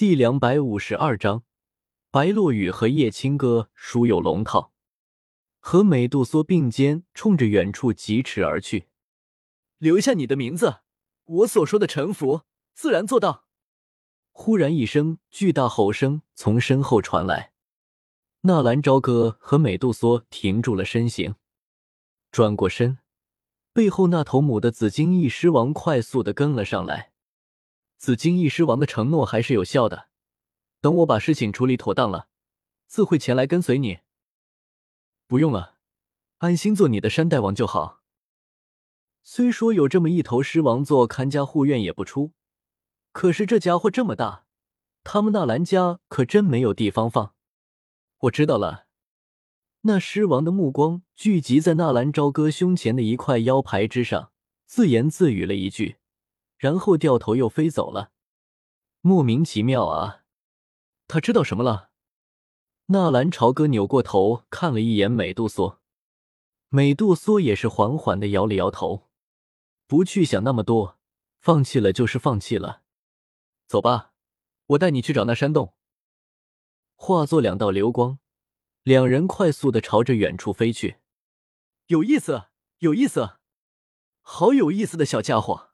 第两百五十二章，白落雨和叶青歌殊有龙套，和美杜莎并肩，冲着远处疾驰而去。留下你的名字，我所说的臣服，自然做到。忽然一声巨大吼声从身后传来，纳兰朝歌和美杜莎停住了身形，转过身，背后那头母的紫金翼狮王快速的跟了上来。紫金翼狮王的承诺还是有效的，等我把事情处理妥当了，自会前来跟随你。不用了，安心做你的山大王就好。虽说有这么一头狮王做看家护院也不出，可是这家伙这么大，他们纳兰家可真没有地方放。我知道了。那狮王的目光聚集在纳兰朝歌胸前的一块腰牌之上，自言自语了一句，然后掉头又飞走了。莫名其妙啊！他知道什么了？纳兰朝歌扭过头看了一眼美杜莎，美杜莎也是缓缓的摇了摇头。不去想那么多，放弃了就是放弃了。走吧，我带你去找那山洞。化作两道流光，两人快速的朝着远处飞去。有意思，有意思，好有意思的小家伙！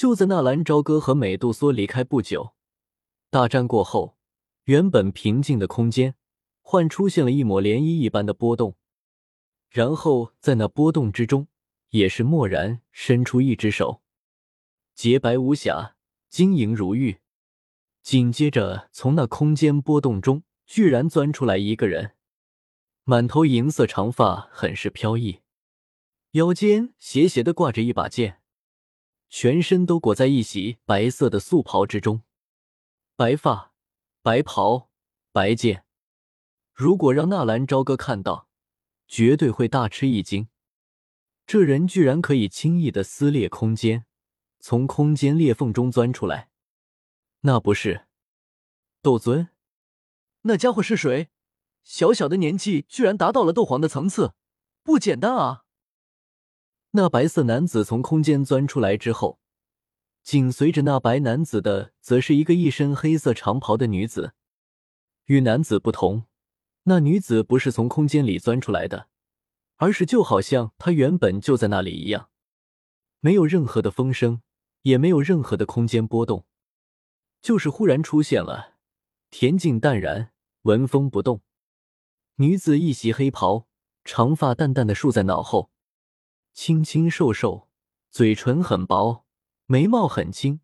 就在纳兰朝歌和美杜莎离开不久，大战过后，原本平静的空间幻出现了一抹涟漪一般的波动，然后在那波动之中。也是蓦然伸出一只手，洁白无瑕，晶莹如玉。紧接着，从那空间波动中，居然钻出来一个人，满头银色长发，很是飘逸，腰间斜斜的挂着一把剑，全身都裹在一袭白色的素袍之中。白发、白袍、白剑，如果让纳兰朝歌看到，绝对会大吃一惊。这人居然可以轻易的撕裂空间，从空间裂缝中钻出来，那不是斗尊？那家伙是谁？小小的年纪居然达到了斗皇的层次，不简单啊！那白色男子从空间钻出来之后，紧随着那白男子的，则是一个一身黑色长袍的女子。与男子不同，那女子不是从空间里钻出来的。而是就好像她原本就在那里一样，没有任何的风声，也没有任何的空间波动，就是忽然出现了，恬静淡然，纹风不动。女子一袭黑袍，长发淡淡的竖在脑后，清清瘦瘦，嘴唇很薄，眉毛很轻，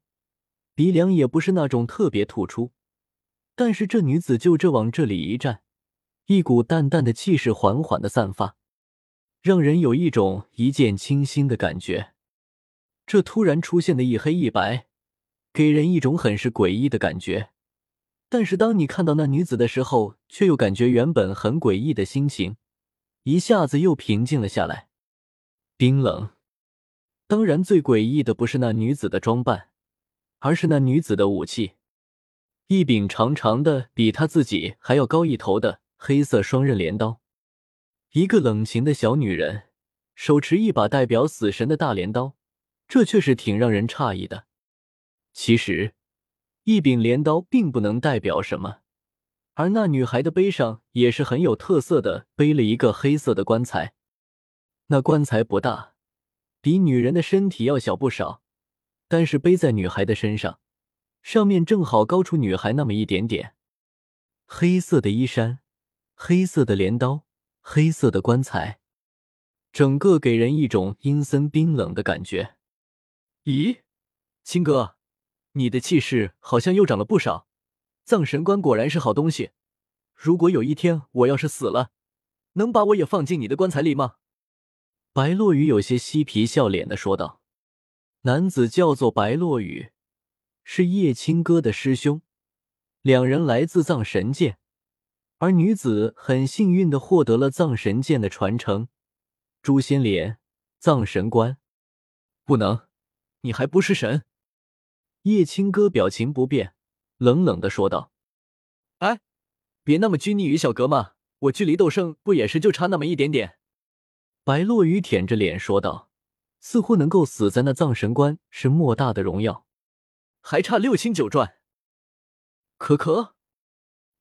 鼻梁也不是那种特别突出，但是这女子就这往这里一站，一股淡淡的气势缓缓的散发。让人有一种一见倾心的感觉。这突然出现的一黑一白，给人一种很是诡异的感觉。但是当你看到那女子的时候，却又感觉原本很诡异的心情一下子又平静了下来。冰冷。当然，最诡异的不是那女子的装扮，而是那女子的武器——一柄长长的、比她自己还要高一头的黑色双刃镰刀。一个冷情的小女人，手持一把代表死神的大镰刀，这却是挺让人诧异的。其实，一柄镰刀并不能代表什么，而那女孩的背上也是很有特色的，背了一个黑色的棺材。那棺材不大，比女人的身体要小不少，但是背在女孩的身上，上面正好高出女孩那么一点点。黑色的衣衫，黑色的镰刀。黑色的棺材，整个给人一种阴森冰冷的感觉。咦，青哥，你的气势好像又长了不少。葬神棺果然是好东西。如果有一天我要是死了，能把我也放进你的棺材里吗？白落雨有些嬉皮笑脸的说道。男子叫做白落雨，是叶青哥的师兄，两人来自藏神界。而女子很幸运的获得了藏神剑的传承，诛仙莲、藏神棺。不能，你还不是神。叶青哥表情不变，冷冷的说道：“哎，别那么拘泥于小格嘛，我距离斗圣不也是就差那么一点点。”白落雨舔着脸说道，似乎能够死在那藏神关是莫大的荣耀，还差六星九转。可可，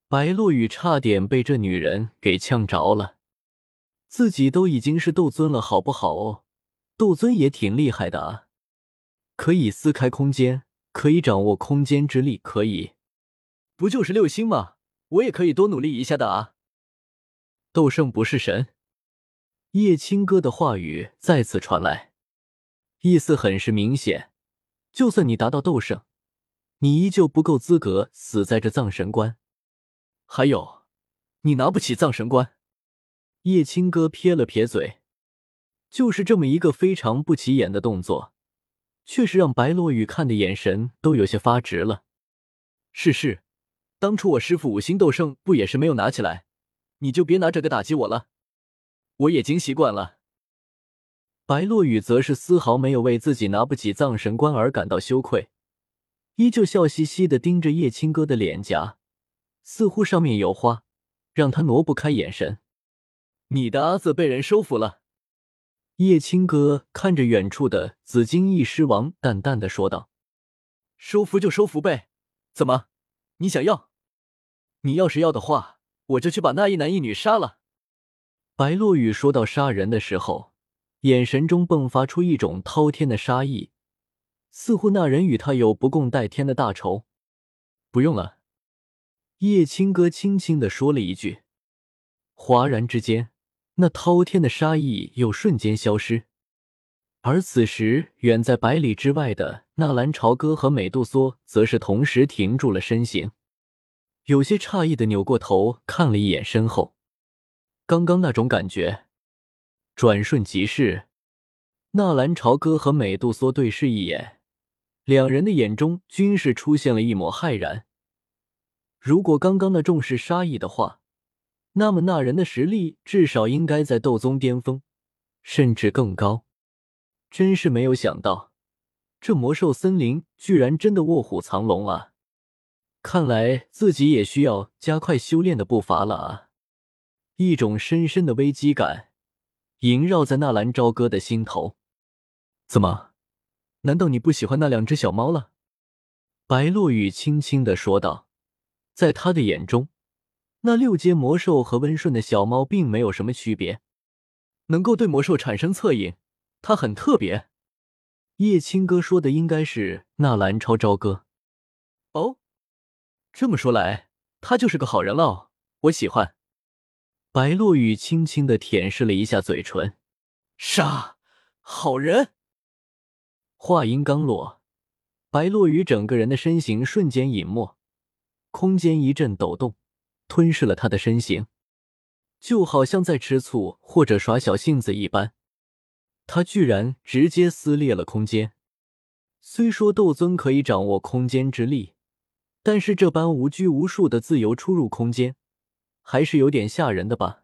白落雨差点被这女人给呛着了。自己都已经是斗尊了，好不好哦？斗尊也挺厉害的啊，可以撕开空间，可以掌握空间之力，可以。不就是六星吗？我也可以多努力一下的啊。斗圣不是神。叶青哥的话语再次传来，意思很是明显。就算你达到斗圣，你依旧不够资格死在这藏神关。还有，你拿不起藏神关。叶青哥撇了撇嘴，就是这么一个非常不起眼的动作，却是让白落雨看的眼神都有些发直了。是是，当初我师傅五星斗圣不也是没有拿起来？你就别拿这个打击我了。我已经习惯了。白落雨则是丝毫没有为自己拿不起藏神棺而感到羞愧，依旧笑嘻嘻的盯着叶青哥的脸颊，似乎上面有花，让他挪不开眼神。你的阿字被人收服了。叶青哥看着远处的紫金翼狮王，淡淡的说道：“收服就收服呗，怎么，你想要？你要是要的话，我就去把那一男一女杀了。”白落雨说到杀人的时候，眼神中迸发出一种滔天的杀意，似乎那人与他有不共戴天的大仇。不用了，叶青哥轻轻的说了一句，哗然之间，那滔天的杀意又瞬间消失。而此时，远在百里之外的纳兰朝歌和美杜莎则是同时停住了身形，有些诧异的扭过头看了一眼身后。刚刚那种感觉，转瞬即逝。纳兰朝歌和美杜莎对视一眼，两人的眼中均是出现了一抹骇然。如果刚刚那重视杀意的话，那么那人的实力至少应该在斗宗巅峰，甚至更高。真是没有想到，这魔兽森林居然真的卧虎藏龙啊！看来自己也需要加快修炼的步伐了啊！一种深深的危机感萦绕在纳兰朝歌的心头。怎么？难道你不喜欢那两只小猫了？白落雨轻轻的说道。在他的眼中，那六阶魔兽和温顺的小猫并没有什么区别。能够对魔兽产生恻隐，它很特别。叶青哥说的应该是纳兰超朝歌。哦，这么说来，他就是个好人了。我喜欢。白落雨轻轻的舔舐了一下嘴唇，杀好人。话音刚落，白落雨整个人的身形瞬间隐没，空间一阵抖动，吞噬了他的身形，就好像在吃醋或者耍小性子一般。他居然直接撕裂了空间。虽说斗尊可以掌握空间之力，但是这般无拘无束的自由出入空间。还是有点吓人的吧，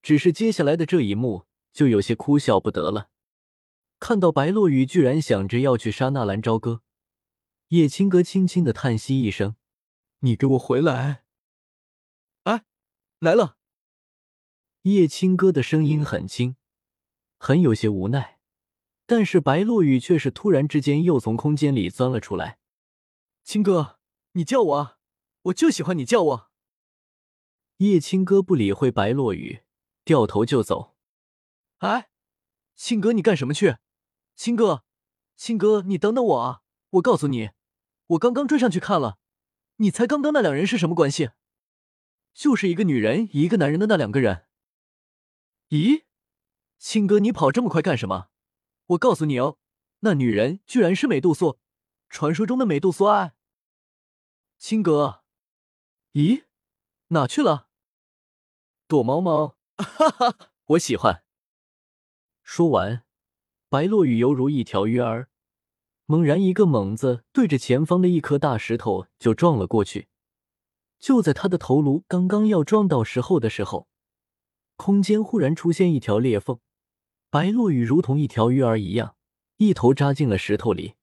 只是接下来的这一幕就有些哭笑不得了。看到白落雨居然想着要去杀纳兰朝歌，叶青歌轻轻的叹息一声：“你给我回来！”哎，来了。叶青歌的声音很轻，很有些无奈，但是白落雨却是突然之间又从空间里钻了出来。青哥，你叫我啊，我就喜欢你叫我。叶青哥不理会白落雨，掉头就走。哎，青哥，你干什么去？青哥，青哥，你等等我啊！我告诉你，我刚刚追上去看了，你猜刚刚那两人是什么关系？就是一个女人一个男人的那两个人。咦，青哥，你跑这么快干什么？我告诉你哦，那女人居然是美杜莎，传说中的美杜莎。哎，青哥，咦，哪去了？躲猫猫，哈哈，我喜欢。说完，白落雨犹如一条鱼儿，猛然一个猛子，对着前方的一颗大石头就撞了过去。就在他的头颅刚刚要撞到石后的时候，空间忽然出现一条裂缝，白落雨如同一条鱼儿一样，一头扎进了石头里。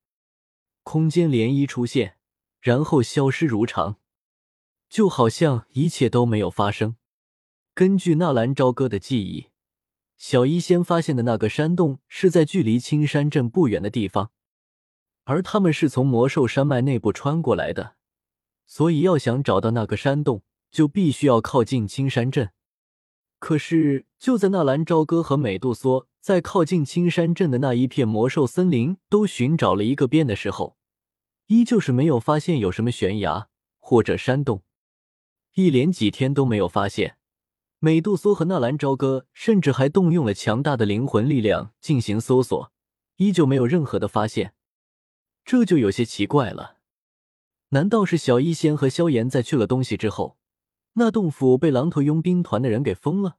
空间涟漪出现，然后消失如常，就好像一切都没有发生。根据纳兰朝歌的记忆，小医仙发现的那个山洞是在距离青山镇不远的地方，而他们是从魔兽山脉内部穿过来的。所以要想找到那个山洞，就必须要靠近青山镇。可是就在纳兰朝歌和美杜莎在靠近青山镇的那一片魔兽森林都寻找了一个遍的时候，依旧是没有发现有什么悬崖或者山洞，一连几天都没有发现。美杜莎和纳兰朝歌甚至还动用了强大的灵魂力量进行搜索，依旧没有任何的发现，这就有些奇怪了。难道是小医仙和萧炎在去了东西之后，那洞府被狼头佣兵团的人给封了？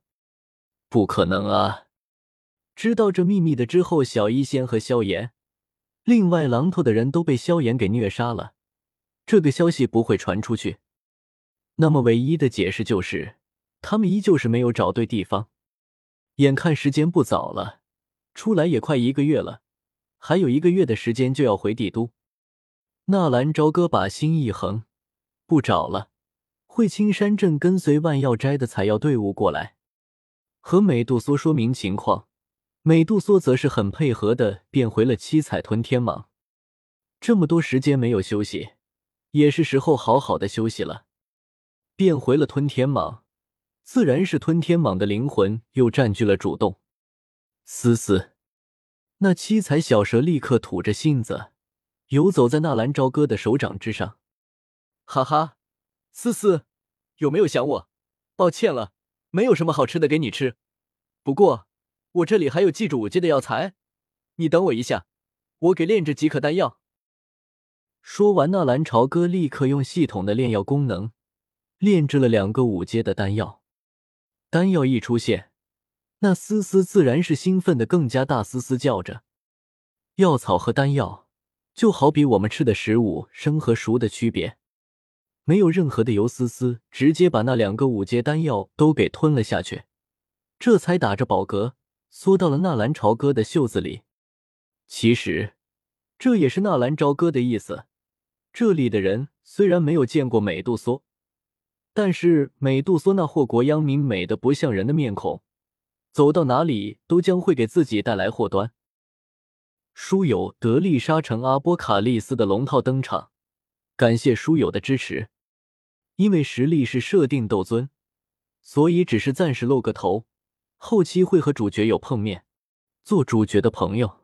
不可能啊！知道这秘密的之后，小医仙和萧炎，另外狼头的人都被萧炎给虐杀了，这个消息不会传出去。那么唯一的解释就是。他们依旧是没有找对地方，眼看时间不早了，出来也快一个月了，还有一个月的时间就要回帝都。纳兰朝歌把心一横，不找了，回青山镇跟随万药斋的采药队伍过来，和美杜莎说明情况。美杜莎则是很配合的变回了七彩吞天蟒。这么多时间没有休息，也是时候好好的休息了。变回了吞天蟒。自然是吞天蟒的灵魂又占据了主动。嘶嘶，那七彩小蛇立刻吐着信子，游走在纳兰朝歌的手掌之上。哈哈，思思，有没有想我？抱歉了，没有什么好吃的给你吃。不过我这里还有记住五阶的药材，你等我一下，我给炼制几颗丹药。说完，纳兰朝歌立刻用系统的炼药功能炼制了两个五阶的丹药。丹药一出现，那思思自然是兴奋的更加大嘶嘶叫着。药草和丹药就好比我们吃的食物生和熟的区别，没有任何的油丝丝，直接把那两个五阶丹药都给吞了下去，这才打着饱嗝缩到了纳兰朝歌的袖子里。其实这也是纳兰朝歌的意思。这里的人虽然没有见过美杜莎。但是美杜莎那祸国殃民、美的不像人的面孔，走到哪里都将会给自己带来祸端。书友德丽莎城阿波卡利斯的龙套登场，感谢书友的支持。因为实力是设定斗尊，所以只是暂时露个头，后期会和主角有碰面，做主角的朋友。